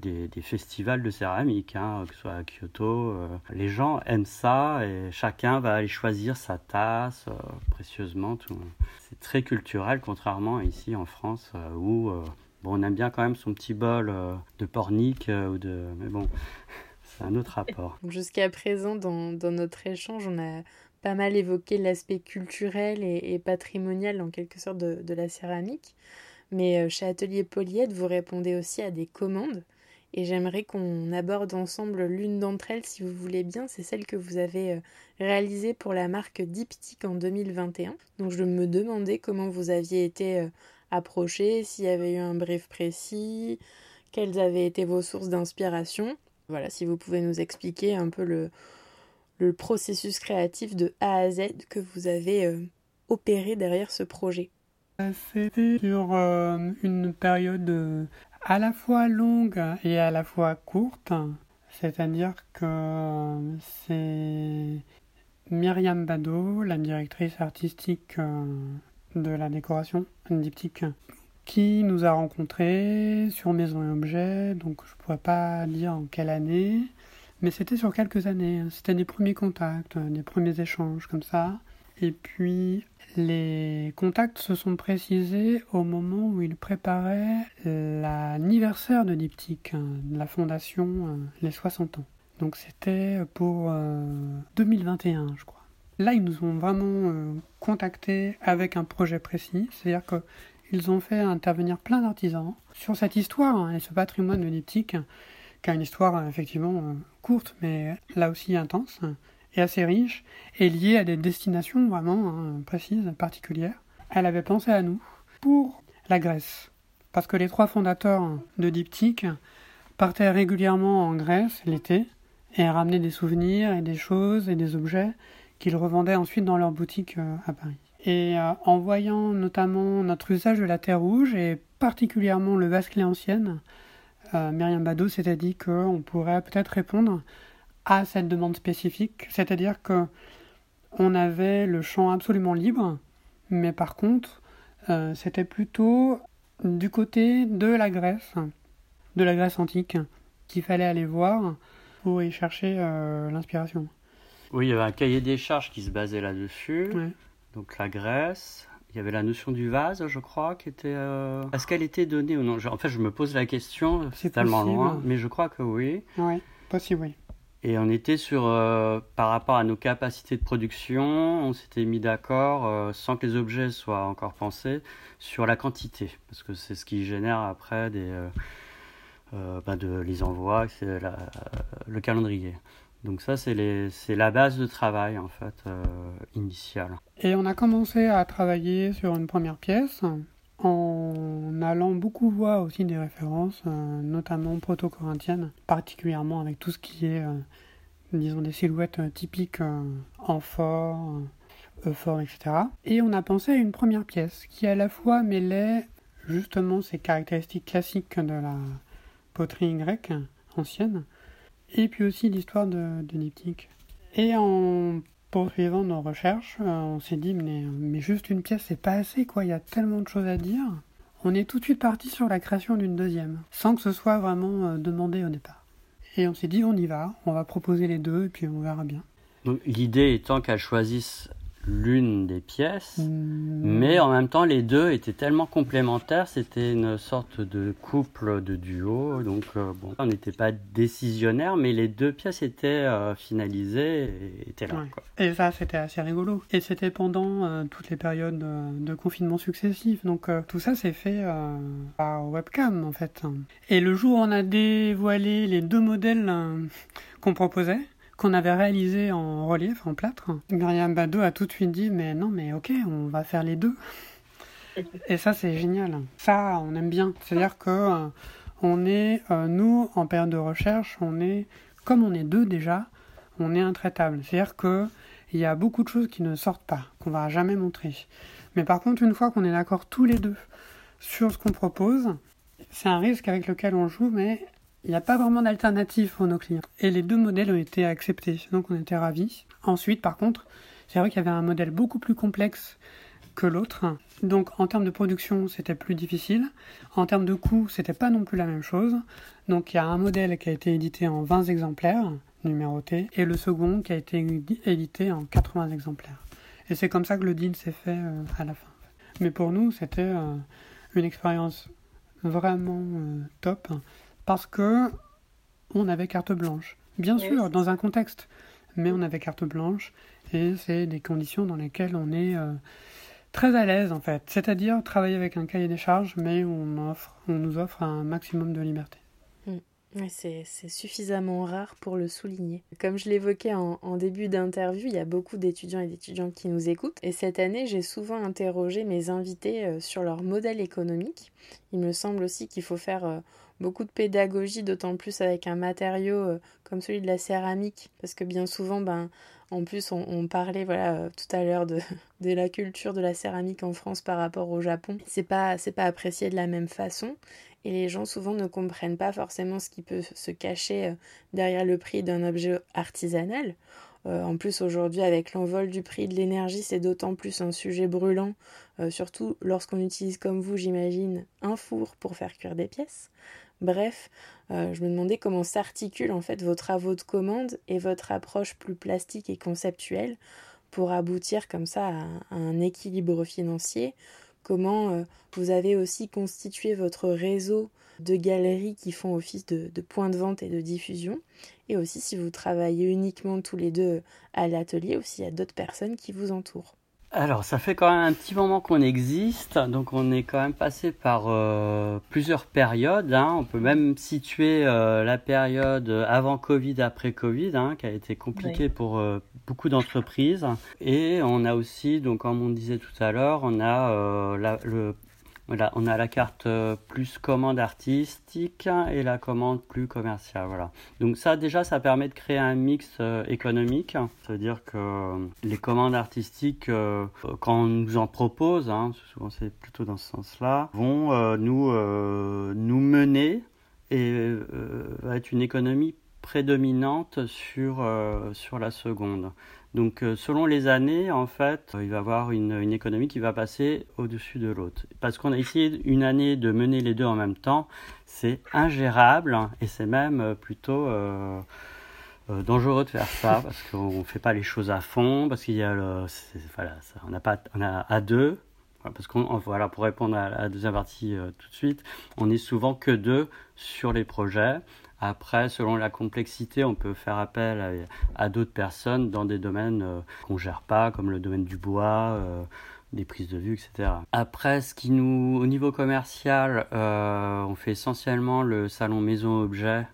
Speaker 2: des, festivals de céramique, hein, que ce soit à Kyoto. les gens aiment ça et chacun va aller choisir sa tasse précieusement. C'est très culturel, contrairement ici en France où bon, on aime bien quand même son petit bol de pornic ou de. Mais bon un autre rapport. [LAUGHS]
Speaker 1: Jusqu'à présent, dans, notre échange, on a pas mal évoqué l'aspect culturel et, patrimonial en quelque sorte de, la céramique. Mais euh, chez Atelier Polyède, vous répondez aussi à des commandes. Et j'aimerais qu'on aborde ensemble l'une d'entre elles, si vous voulez bien. C'est celle que vous avez euh, réalisée pour la marque Diptyque en 2021. Donc je me demandais comment vous aviez été euh, approché, s'il y avait eu un brief précis, quelles avaient été vos sources d'inspiration. Voilà, si vous pouvez nous expliquer un peu le, processus créatif de A à Z que vous avez euh, opéré derrière ce projet.
Speaker 3: C'était sur euh, une période euh, à la fois longue et à la fois courte. C'est-à-dire que c'est Myriam Bado, la directrice artistique euh, de la décoration, diptyque, qui nous a rencontrés sur Maison et Objets, donc je ne pourrais pas dire en quelle année, mais c'était sur quelques années. C'était des premiers contacts, des premiers échanges comme ça. Et puis les contacts se sont précisés au moment où il préparait l'anniversaire de Diptyque, de la fondation, euh, les 60 ans. Donc c'était pour 2021, euh, je crois. Là, ils nous ont vraiment euh, contactés avec un projet précis, c'est-à-dire qu'ils ont fait intervenir plein d'artisans sur cette histoire hein, et ce patrimoine de Diptyque, qui a une histoire effectivement courte, mais là aussi intense et assez riche, et liée à des destinations vraiment hein, précises, particulières. Elle avait pensé à nous pour la Grèce, parce que les trois fondateurs de Diptyque partaient régulièrement en Grèce l'été et ramenaient des souvenirs et des choses et des objets qu'ils revendaient ensuite dans leur boutique euh, à Paris. Et euh, en voyant notamment notre usage de la terre rouge et particulièrement le vasque ancienne, euh, Myriam Bado s'était dit qu'on pourrait peut-être répondre à cette demande spécifique, c'est-à-dire que on avait le champ absolument libre, mais par contre, euh, c'était plutôt du côté de la Grèce, de la Grèce antique, qu'il fallait aller voir pour y chercher euh, l'inspiration.
Speaker 2: Oui, il y avait un cahier des charges qui se basait là-dessus. Donc la Grèce, il y avait la notion du vase, je crois, qui était. Euh, est-ce qu'elle était donnée ou non? En fait, je me pose la question, c'est tellement loin, mais je crois que oui.
Speaker 3: Oui, possible, oui.
Speaker 2: Et on était sur, euh, par rapport à nos capacités de production, on s'était mis d'accord, euh, sans que les objets soient encore pensés, sur la quantité, parce que c'est ce qui génère après des, euh, bah, de, les envois, c'est le calendrier. Donc ça, c'est la base de travail, en fait, initiale.
Speaker 3: Et on a commencé à travailler sur une première pièce, en allant beaucoup voir aussi des références, euh, notamment proto-corinthiennes, particulièrement avec tout ce qui est, euh, disons, des silhouettes euh, typiques fort, fort, etc. Et on a pensé à une première pièce qui à la fois mêlait justement ces caractéristiques classiques de la poterie grecque ancienne, et puis aussi l'histoire de, de. Et en poursuivant nos recherches, euh, on s'est dit mais, mais juste une pièce c'est pas assez quoi, il y a tellement de choses à dire. On est tout de suite parti sur la création d'une deuxième, sans que ce soit vraiment euh, demandé au départ. Et on s'est dit on y va, on va proposer les deux et puis on verra bien.
Speaker 2: L'idée étant qu'elle choisisse l'une des pièces, hmm. mais en même temps les deux étaient tellement complémentaires, c'était une sorte de couple de duo, donc euh, bon, on n'était pas décisionnaire, mais les deux pièces étaient euh, finalisées et étaient là.
Speaker 3: Et ça c'était assez rigolo, et c'était pendant euh, toutes les périodes de confinement successifs, donc tout ça s'est fait par webcam en fait. Et le jour où on a dévoilé les deux modèles qu'on proposait, qu'on avait réalisé en relief, en plâtre. Myriam Bado a tout de suite dit mais non mais ok on va faire les deux. Et ça c'est génial. Ça on aime bien. C'est-à-dire que euh, on est euh, nous en période de recherche, on est comme on est deux déjà, on est intraitable. C'est-à-dire que il y a beaucoup de choses qui ne sortent pas, qu'on va jamais montrer. Mais par contre une fois qu'on est d'accord tous les deux sur ce qu'on propose, c'est un risque avec lequel on joue, mais il n'y a pas vraiment d'alternative pour nos clients. Et les deux modèles ont été acceptés, donc on était ravis. Ensuite, par contre, c'est vrai qu'il y avait un modèle beaucoup plus complexe que l'autre. Donc en termes de production, c'était plus difficile. En termes de coût, c'était pas non plus la même chose. Donc il y a un modèle qui a été édité en 20 exemplaires, numérotés, et le second qui a été édité en 80 exemplaires. Et c'est comme ça que le deal s'est fait euh, à la fin. Mais pour nous, c'était euh, une expérience vraiment euh, top parce que on avait carte blanche. Bien sûr, dans un contexte, mais on avait carte blanche et c'est des conditions dans lesquelles on est euh, très à l'aise en fait. C'est-à-dire travailler avec un cahier des charges, mais on, offre, on nous offre un maximum de liberté.
Speaker 1: C'est suffisamment rare pour le souligner. Comme je l'évoquais en, début d'interview, il y a beaucoup d'étudiants et d'étudiantes qui nous écoutent. Et cette année, j'ai souvent interrogé mes invités euh, sur leur modèle économique. Il me semble aussi qu'il faut faire euh, beaucoup de pédagogie, d'autant plus avec un matériau euh, comme celui de la céramique, parce que bien souvent, ben, en plus, on, parlait euh, tout à l'heure [LAUGHS] de, la culture de la céramique en France par rapport au Japon. C'est pas pas apprécié de la même façon et les gens souvent ne comprennent pas forcément ce qui peut se cacher euh, derrière le prix d'un objet artisanal. En plus, aujourd'hui, avec l'envol du prix de l'énergie, c'est d'autant plus un sujet brûlant, surtout lorsqu'on utilise comme vous, j'imagine, un four pour faire cuire des pièces. Bref, euh, je me demandais comment s'articulent en fait vos travaux de commande et votre approche plus plastique et conceptuelle pour aboutir comme ça à, un équilibre financier. Comment euh, vous avez aussi constitué votre réseau de galeries qui font office de, points de vente et de diffusion. Et aussi si vous travaillez uniquement tous les deux à l'atelier ou s'il y a d'autres personnes qui vous entourent.
Speaker 2: Alors, ça fait quand même un petit moment qu'on existe, donc on est quand même passé par euh, plusieurs périodes. Hein. On peut même situer euh, la période avant Covid, après Covid, hein, qui a été compliquée pour euh, beaucoup d'entreprises. Et on a aussi, donc comme on disait tout à l'heure, on a le voilà, on a la carte euh, plus commande artistique et la commande plus commerciale. Voilà. Donc ça déjà, ça permet de créer un mix euh, économique. C'est-à-dire que euh, les commandes artistiques, quand on nous en propose, hein, souvent c'est plutôt dans ce sens-là, vont nous, nous mener et être une économie prédominante sur, sur la seconde. Donc euh, selon les années, en fait, il va y avoir une, économie qui va passer au-dessus de l'autre. Parce qu'on a essayé une année de mener les deux en même temps, c'est ingérable et c'est même euh, plutôt euh, dangereux de faire ça parce qu'on ne fait pas les choses à fond, parce qu'il y a le, voilà, on n'a pas, on a à deux. Parce qu'on voilà pour répondre à la deuxième partie tout de suite, on est souvent que deux sur les projets. Après, selon la complexité, on peut faire appel à, d'autres personnes dans des domaines euh, qu'on ne gère pas, comme le domaine du bois, euh, des prises de vue, etc. Après, ce qui nous, au niveau commercial, euh, on fait essentiellement le salon maison objet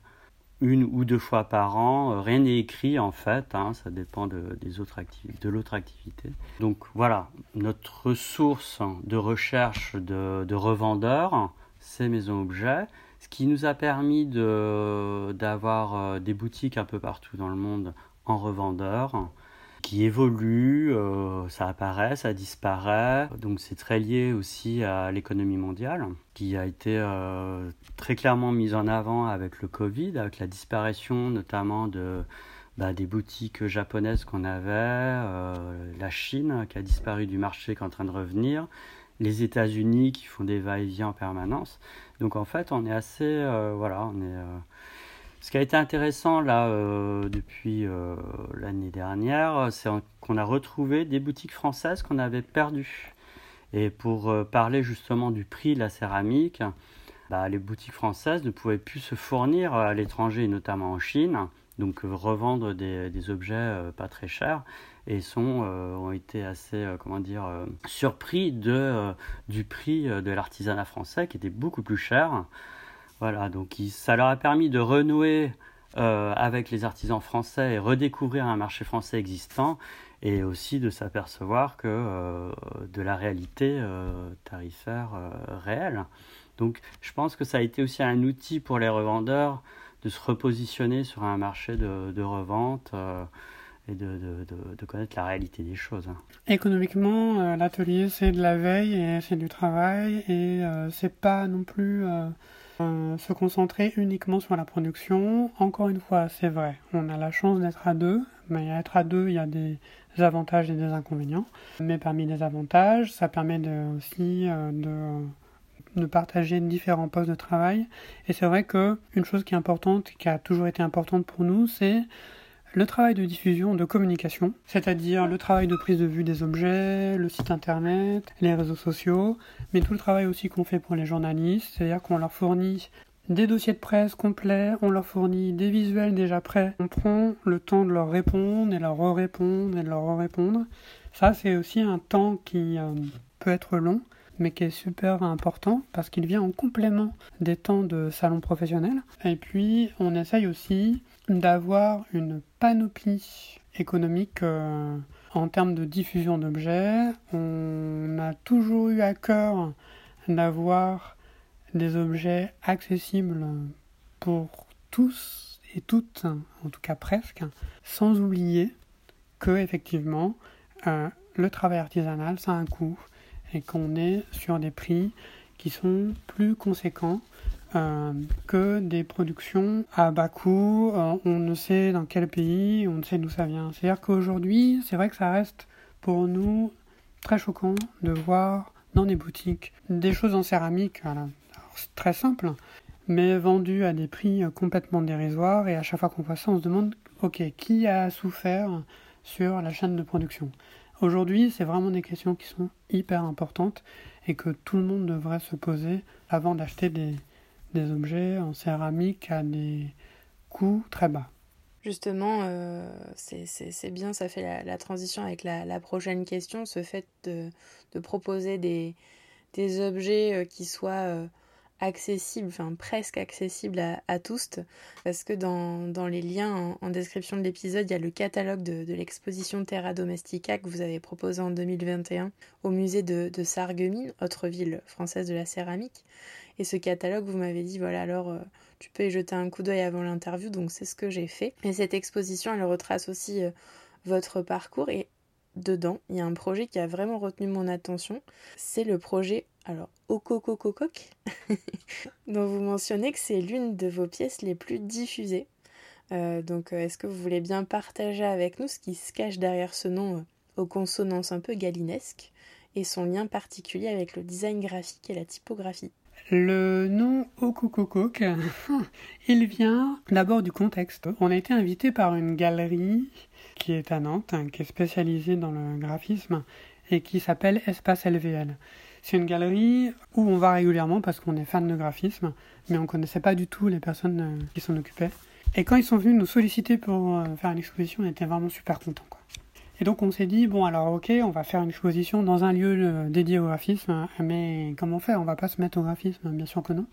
Speaker 2: une ou deux fois par an. Rien n'est écrit en fait, hein, ça dépend de, des autres de l'autre activité. Donc voilà, notre source de recherche de, de revendeurs, c'est maison objet ce qui nous a permis d'avoir euh, des boutiques un peu partout dans le monde en revendeur qui évoluent, euh, ça apparaît, ça disparaît. Donc c'est très lié aussi à l'économie mondiale, qui a été euh, très clairement mise en avant avec le Covid, avec la disparition notamment de, bah, des boutiques japonaises qu'on avait, la Chine qui a disparu du marché, qui est en train de revenir, les États-Unis qui font des va-et-vient en permanence. Donc en fait, on est assez, euh, voilà, on est. Euh, ce qui a été intéressant là euh, depuis l'année dernière, c'est qu'on a retrouvé des boutiques françaises qu'on avait perdues. Et pour parler justement du prix de la céramique, bah, les boutiques françaises ne pouvaient plus se fournir à l'étranger, notamment en Chine, donc revendre des, objets pas très chers et sont, euh, ont été assez euh, comment dire, euh, surpris de, du prix de l'artisanat français qui était beaucoup plus cher. Voilà, donc ça leur a permis de renouer avec les artisans français et redécouvrir un marché français existant et aussi de s'apercevoir que de la réalité tarifaire réelle. Donc je pense que ça a été aussi un outil pour les revendeurs de se repositionner sur un marché de, revente et de, connaître la réalité des choses. Hein.
Speaker 3: Économiquement, euh, l'atelier c'est de la veille et c'est du travail et euh, c'est pas non plus euh, se concentrer uniquement sur la production. Encore une fois, c'est vrai, on a la chance d'être à deux, mais être à deux, il y a des avantages et des inconvénients. Mais parmi les avantages, ça permet aussi de de partager différents postes de travail. Et c'est vrai que une chose qui est importante, qui a toujours été importante pour nous, c'est le travail de diffusion, de communication, c'est-à-dire le travail de prise de vue des objets, le site internet, les réseaux sociaux, mais tout le travail aussi qu'on fait pour les journalistes, c'est-à-dire qu'on leur fournit des dossiers de presse complets, on leur fournit des visuels déjà prêts, on prend le temps de leur répondre et leur répondre et de leur répondre. Ça, c'est aussi un temps qui euh, peut être long, mais qui est super important parce qu'il vient en complément des temps de salon professionnel. Et puis, on essaye aussi d'avoir une panoplie économique euh, en termes de diffusion d'objets. On a toujours eu à cœur d'avoir des objets accessibles pour tous et toutes, en tout cas presque, sans oublier que effectivement euh, le travail artisanal ça a un coût et qu'on est sur des prix qui sont plus conséquents euh, que des productions à bas coût. Euh, on ne sait dans quel pays, on ne sait d'où ça vient. C'est-à-dire qu'aujourd'hui, c'est vrai que ça reste pour nous très choquant de voir dans des boutiques des choses en céramique. c'est très simple, mais vendues à des prix complètement dérisoires. Et à chaque fois qu'on voit ça, on se demande ok, qui a souffert sur la chaîne de production? Aujourd'hui, c'est vraiment des questions qui sont hyper importantes et que tout le monde devrait se poser avant d'acheter des, des objets en céramique à des coûts très bas.
Speaker 1: Justement, euh, c'est bien, ça fait la, transition avec la, prochaine question, ce fait de, de proposer des, des, objets euh, qui soient euh, accessible, enfin presque accessible à, tous, parce que dans, les liens en, description de l'épisode, il y a le catalogue de, l'exposition Terra Domestica que vous avez proposé en 2021 au musée de, de Sarreguemines, autre ville française de la céramique. Et ce catalogue, vous m'avez dit, voilà, alors euh, tu peux y jeter un coup d'œil avant l'interview, donc c'est ce que j'ai fait. Et cette exposition, elle retrace aussi euh, votre parcours et dedans, il y a un projet qui a vraiment retenu mon attention. C'est le projet alors, Okokokokok, dont vous mentionnez que c'est l'une de vos pièces les plus diffusées. Euh, donc, euh, est-ce que vous voulez bien partager avec nous ce qui se cache derrière ce nom euh, aux consonances un peu galinesques et son lien particulier avec le design graphique et la typographie?
Speaker 3: Le nom Okokokok, il vient d'abord du contexte. On a été invité par une galerie qui est à Nantes, qui est spécialisée dans le graphisme et qui s'appelle Espace LVL. C'est une galerie où on va régulièrement parce qu'on est fan de graphisme, mais on connaissait pas du tout les personnes euh, qui s'en occupaient. Et quand ils sont venus nous solliciter pour euh, faire une exposition, on était vraiment super contents. Et donc on s'est dit, bon alors ok, on va faire une exposition dans un lieu euh, dédié au graphisme, mais comment faire? On va pas se mettre au graphisme, bien sûr que non.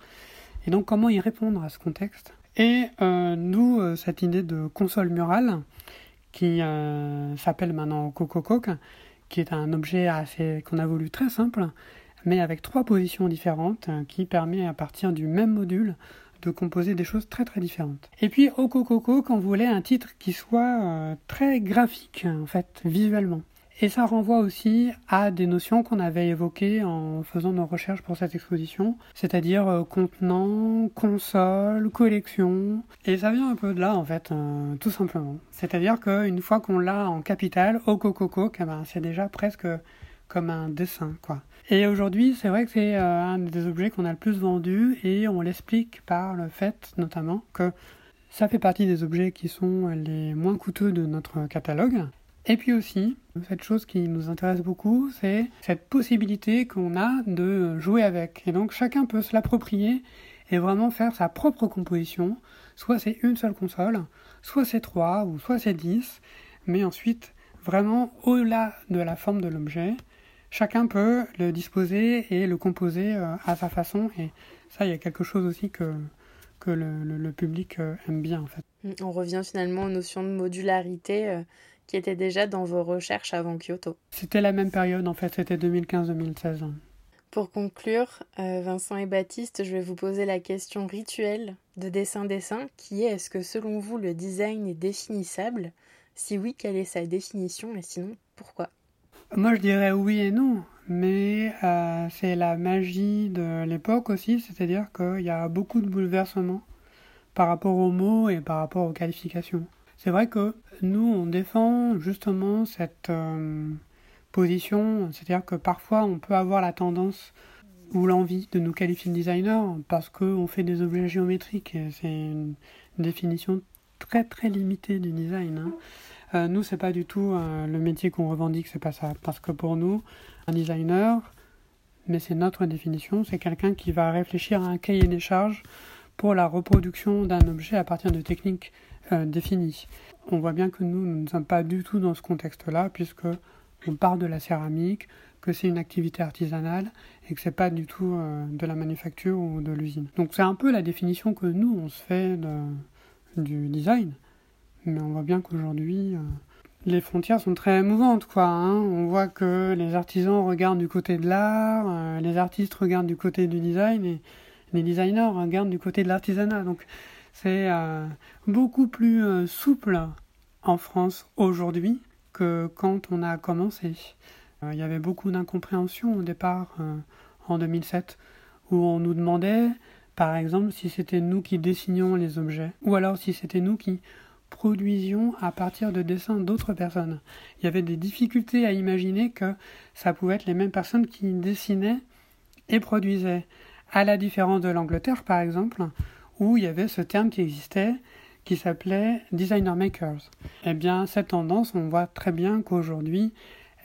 Speaker 3: Et donc comment y répondre à ce contexte? Et nous, cette idée de console murale, qui s'appelle maintenant Coco Coke, qui est un objet qu'on a voulu très simple, mais avec trois positions différentes euh, qui permet à partir du même module de composer des choses très très différentes. Et puis Coco qu'on voulait un titre qui soit euh, très graphique en fait visuellement. Et ça renvoie aussi à des notions qu'on avait évoquées en faisant nos recherches pour cette exposition, c'est-à-dire euh, contenant, console, collection. Et ça vient un peu de là en fait, tout simplement. C'est-à-dire qu'une fois qu'on l'a en capital, au Coco eh ben, c'est déjà presque comme un dessin quoi. Et aujourd'hui, c'est vrai que c'est euh, un des objets qu'on a le plus vendu et on l'explique par le fait notamment que ça fait partie des objets qui sont les moins coûteux de notre catalogue. Et puis aussi, cette chose qui nous intéresse beaucoup, c'est cette possibilité qu'on a de jouer avec. Et donc chacun peut se l'approprier et vraiment faire sa propre composition. Soit c'est une seule console, soit c'est trois, ou soit c'est dix. Mais ensuite, vraiment au-delà de la forme de l'objet, chacun peut le disposer et le composer euh, à sa façon. Et ça, il y a quelque chose aussi que, que le, public euh, aime bien en fait.
Speaker 1: On revient finalement aux notions de modularité euh, qui étaient déjà dans vos recherches avant Kyoto.
Speaker 3: C'était la même période en fait, c'était 2015-2016.
Speaker 1: Pour conclure, Vincent et Baptiste, je vais vous poser la question rituelle de dessin-dessin qui est est-ce que selon vous le design est définissable? Si oui, quelle est sa définition? Et sinon pourquoi?
Speaker 3: Moi, je dirais oui et non, mais euh, c'est la magie de l'époque aussi, c'est-à-dire qu'il y a beaucoup de bouleversements par rapport aux mots et par rapport aux qualifications. C'est vrai que nous, on défend justement cette euh, position, c'est-à-dire que parfois on peut avoir la tendance ou l'envie de nous qualifier de designer parce qu'on fait des objets géométriques c'est une définition très très limitée du design. Hein. Euh, nous, c'est pas du tout euh, le métier qu'on revendique, c'est pas ça. Parce que pour nous, un designer, mais c'est notre définition, c'est quelqu'un qui va réfléchir à un cahier des charges pour la reproduction d'un objet à partir de techniques euh, définies. On voit bien que nous, nous ne sommes pas du tout dans ce contexte-là, puisque on part de la céramique, que c'est une activité artisanale et que c'est pas du tout de la manufacture ou de l'usine. Donc c'est un peu la définition que nous on se fait du design. Mais on voit bien qu'aujourd'hui, euh, les frontières sont très mouvantes, quoi. Hein. On voit que les artisans regardent du côté de l'art, euh, les artistes regardent du côté du design, et les designers regardent du côté de l'artisanat. C'est euh, beaucoup plus euh, souple en France aujourd'hui que quand on a commencé. Euh, il y avait beaucoup d'incompréhension au départ en 2007 où on nous demandait par exemple si c'était nous qui dessinions les objets ou alors si c'était nous qui produisions à partir de dessins d'autres personnes. Il y avait des difficultés à imaginer que ça pouvait être les mêmes personnes qui dessinaient et produisaient. À la différence de l'Angleterre, par exemple, où il y avait ce terme qui existait qui s'appelait designer makers. Eh bien, cette tendance, on voit très bien qu'aujourd'hui,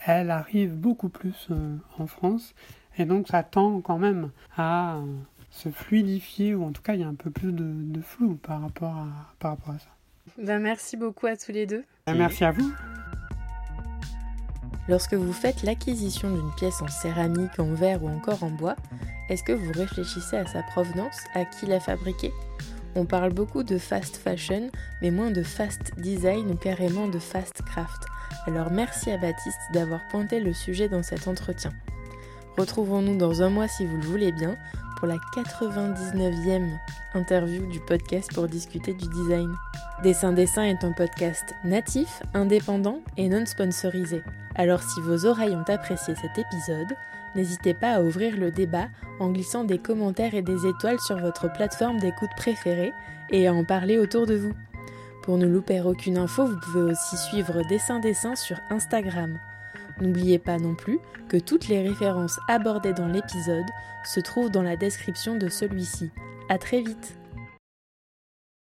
Speaker 3: elle arrive beaucoup plus euh, en France, et donc ça tend quand même à euh, se fluidifier, ou en tout cas, il y a un peu plus de, flou par rapport à, par rapport à ça.
Speaker 1: Ben, merci beaucoup à tous les deux.
Speaker 3: Ben, merci à vous.
Speaker 1: Lorsque vous faites l'acquisition d'une pièce en céramique, en verre ou encore en bois, est-ce que vous réfléchissez à sa provenance, à qui l'a fabriquée? On parle beaucoup de fast fashion, mais moins de fast design ou carrément de fast craft. Alors merci à Baptiste d'avoir pointé le sujet dans cet entretien. Retrouvons-nous dans un mois si vous le voulez bien pour la 99e interview du podcast pour discuter du design. Dessin Dessin est un podcast natif, indépendant et non sponsorisé. Alors si vos oreilles ont apprécié cet épisode, n'hésitez pas à ouvrir le débat en glissant des commentaires et des étoiles sur votre plateforme d'écoute préférée et à en parler autour de vous. Pour ne louper aucune info, vous pouvez aussi suivre Dessin Dessin sur Instagram. N'oubliez pas non plus que toutes les références abordées dans l'épisode se trouvent dans la description de celui-ci. A très vite